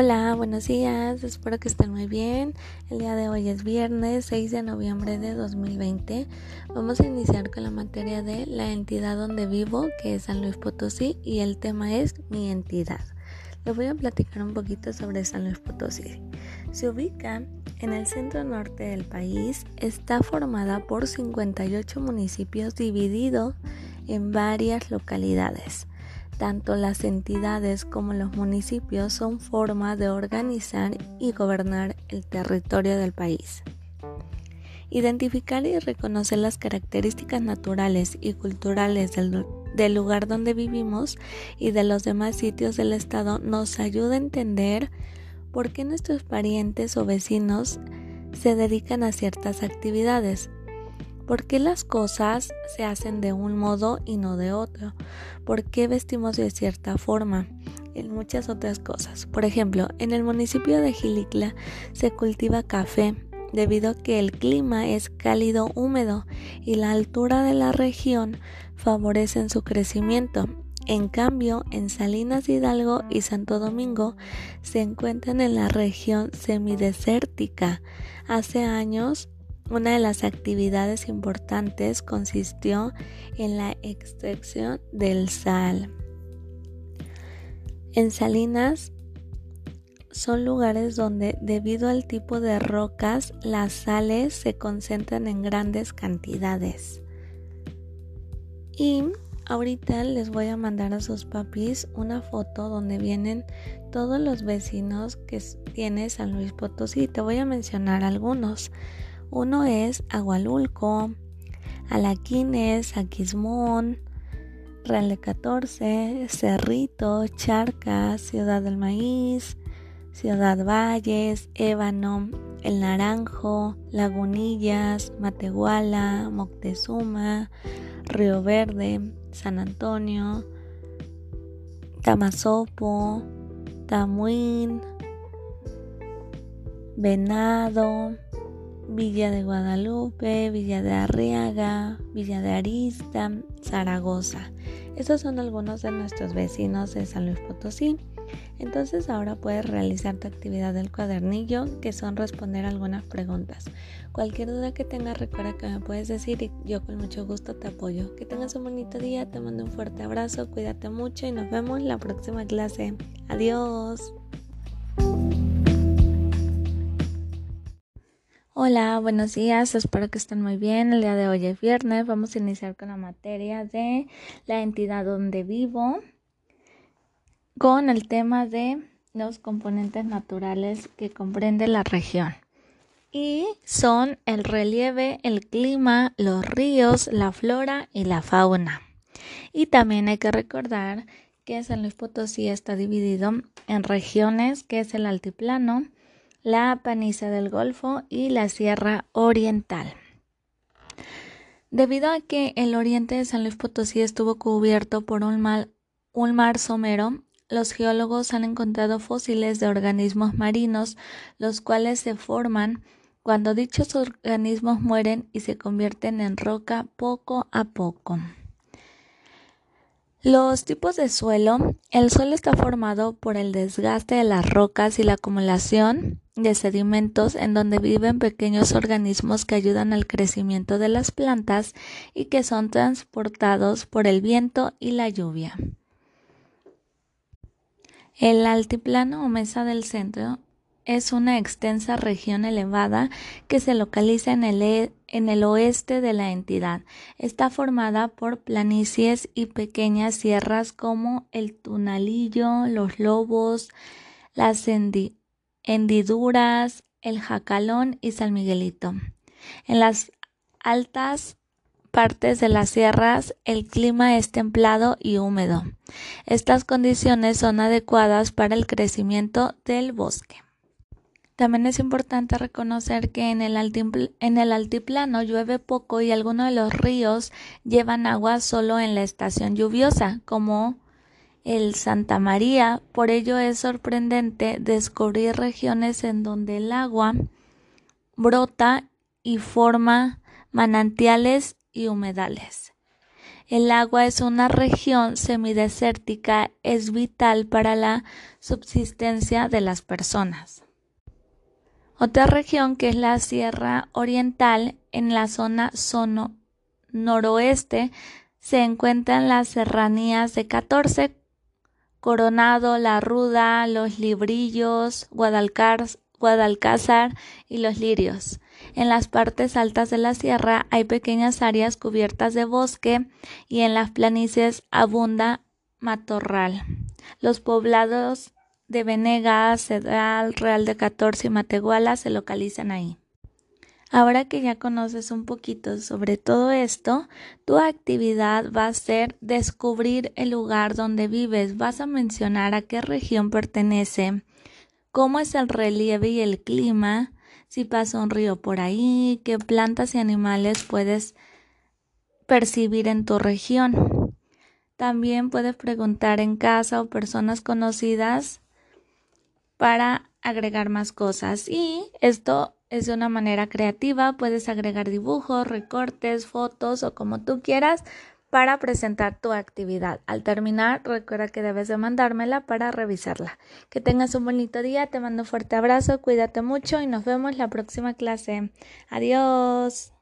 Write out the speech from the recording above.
Hola, buenos días, espero que estén muy bien. El día de hoy es viernes 6 de noviembre de 2020. Vamos a iniciar con la materia de la entidad donde vivo, que es San Luis Potosí, y el tema es mi entidad. Les voy a platicar un poquito sobre San Luis Potosí. Se ubica en el centro norte del país, está formada por 58 municipios divididos en varias localidades. Tanto las entidades como los municipios son formas de organizar y gobernar el territorio del país. Identificar y reconocer las características naturales y culturales del, del, lugar donde vivimos y de los demás sitios del estado nos ayuda a entender por qué nuestros parientes o vecinos se dedican a ciertas actividades ¿Por qué las cosas se hacen de un modo y no de otro? ¿Por qué vestimos de cierta forma? En muchas otras cosas. Por ejemplo, en el municipio de Gilicla se cultiva café debido a que el clima es cálido húmedo y la altura de la región favorecen su crecimiento. En cambio, en Salinas Hidalgo y Santo Domingo se encuentran en la región semidesértica. Hace años una de las actividades importantes consistió en la extracción del sal. En salinas son lugares donde debido al tipo de rocas las sales se concentran en grandes cantidades. Y ahorita les voy a mandar a sus papis una foto donde vienen todos los vecinos que tiene San Luis Potosí. Te voy a mencionar algunos. Uno es Agualulco, Alaquines, Aquismón, Real de 14, Cerrito, Charcas, Ciudad del Maíz, Ciudad Valles, Ébano, El Naranjo, Lagunillas, Matehuala, Moctezuma, Río Verde, San Antonio, Tamazopo, Tamuín, Venado, Villa de Guadalupe, Villa de Arriaga, Villa de Arista, Zaragoza. Estos son algunos de nuestros vecinos de San Luis Potosí. Entonces ahora puedes realizar tu actividad del cuadernillo, que son responder algunas preguntas. Cualquier duda que tengas, recuerda que me puedes decir y yo con mucho gusto te apoyo. Que tengas un bonito día, te mando un fuerte abrazo, cuídate mucho y nos vemos en la próxima clase. Adiós. Hola, buenos días, espero que estén muy bien. El día de hoy es viernes, vamos a iniciar con la materia de la entidad donde vivo, con el tema de los componentes naturales que comprende la región. Y son el relieve, el clima, los ríos, la flora y la fauna. Y también hay que recordar que San Luis Potosí está dividido en regiones, que es el altiplano, la Paniza del Golfo y la Sierra Oriental. Debido a que el oriente de San Luis Potosí estuvo cubierto por un, un mar somero, los geólogos han encontrado fósiles de organismos marinos, los cuales se forman cuando dichos organismos mueren y se convierten en roca poco a poco. Los tipos de suelo. El suelo está formado por el desgaste de las rocas y la acumulación de sedimentos en donde viven pequeños organismos que ayudan al crecimiento de las plantas y que son transportados por el viento y la lluvia. El altiplano o mesa del centro es una extensa región elevada que se localiza en el, e, en el, oeste de la entidad. Está formada por planicies y pequeñas sierras como el Tunalillo, los Lobos, las Hendiduras, el Jacalón y San Miguelito. En las altas partes de las sierras el clima es templado y húmedo. Estas condiciones son adecuadas para el crecimiento del bosque. También es importante reconocer que en el, altiplano llueve poco y algunos de los ríos llevan agua solo en la estación lluviosa, como el Santa María. Por ello es sorprendente descubrir regiones en donde el agua brota y forma manantiales y humedales. El agua es una región semidesértica, es vital para la subsistencia de las personas. Otra región que es la Sierra Oriental en la zona sono noroeste se encuentran las serranías de 14, Coronado, La Ruda, Los Librillos, Guadalcázar y Los Lirios. En las partes altas de la sierra hay pequeñas áreas cubiertas de bosque y en las planicies abunda matorral. Los poblados de Venegas, Cedral, Real de Catorce y Matehuala se localizan ahí. Ahora que ya conoces un poquito sobre todo esto, tu actividad va a ser descubrir el lugar donde vives. Vas a mencionar a qué región pertenece, cómo es el relieve y el clima, si pasa un río por ahí, qué plantas y animales puedes percibir en tu región. También puedes preguntar en casa o personas conocidas para agregar más cosas. Y esto es de una manera creativa, puedes agregar dibujos, recortes, fotos o como tú quieras para presentar tu actividad. Al terminar, recuerda que debes de mandármela para revisarla. Que tengas un bonito día, te mando un fuerte abrazo, cuídate mucho y nos vemos la próxima clase. Adiós.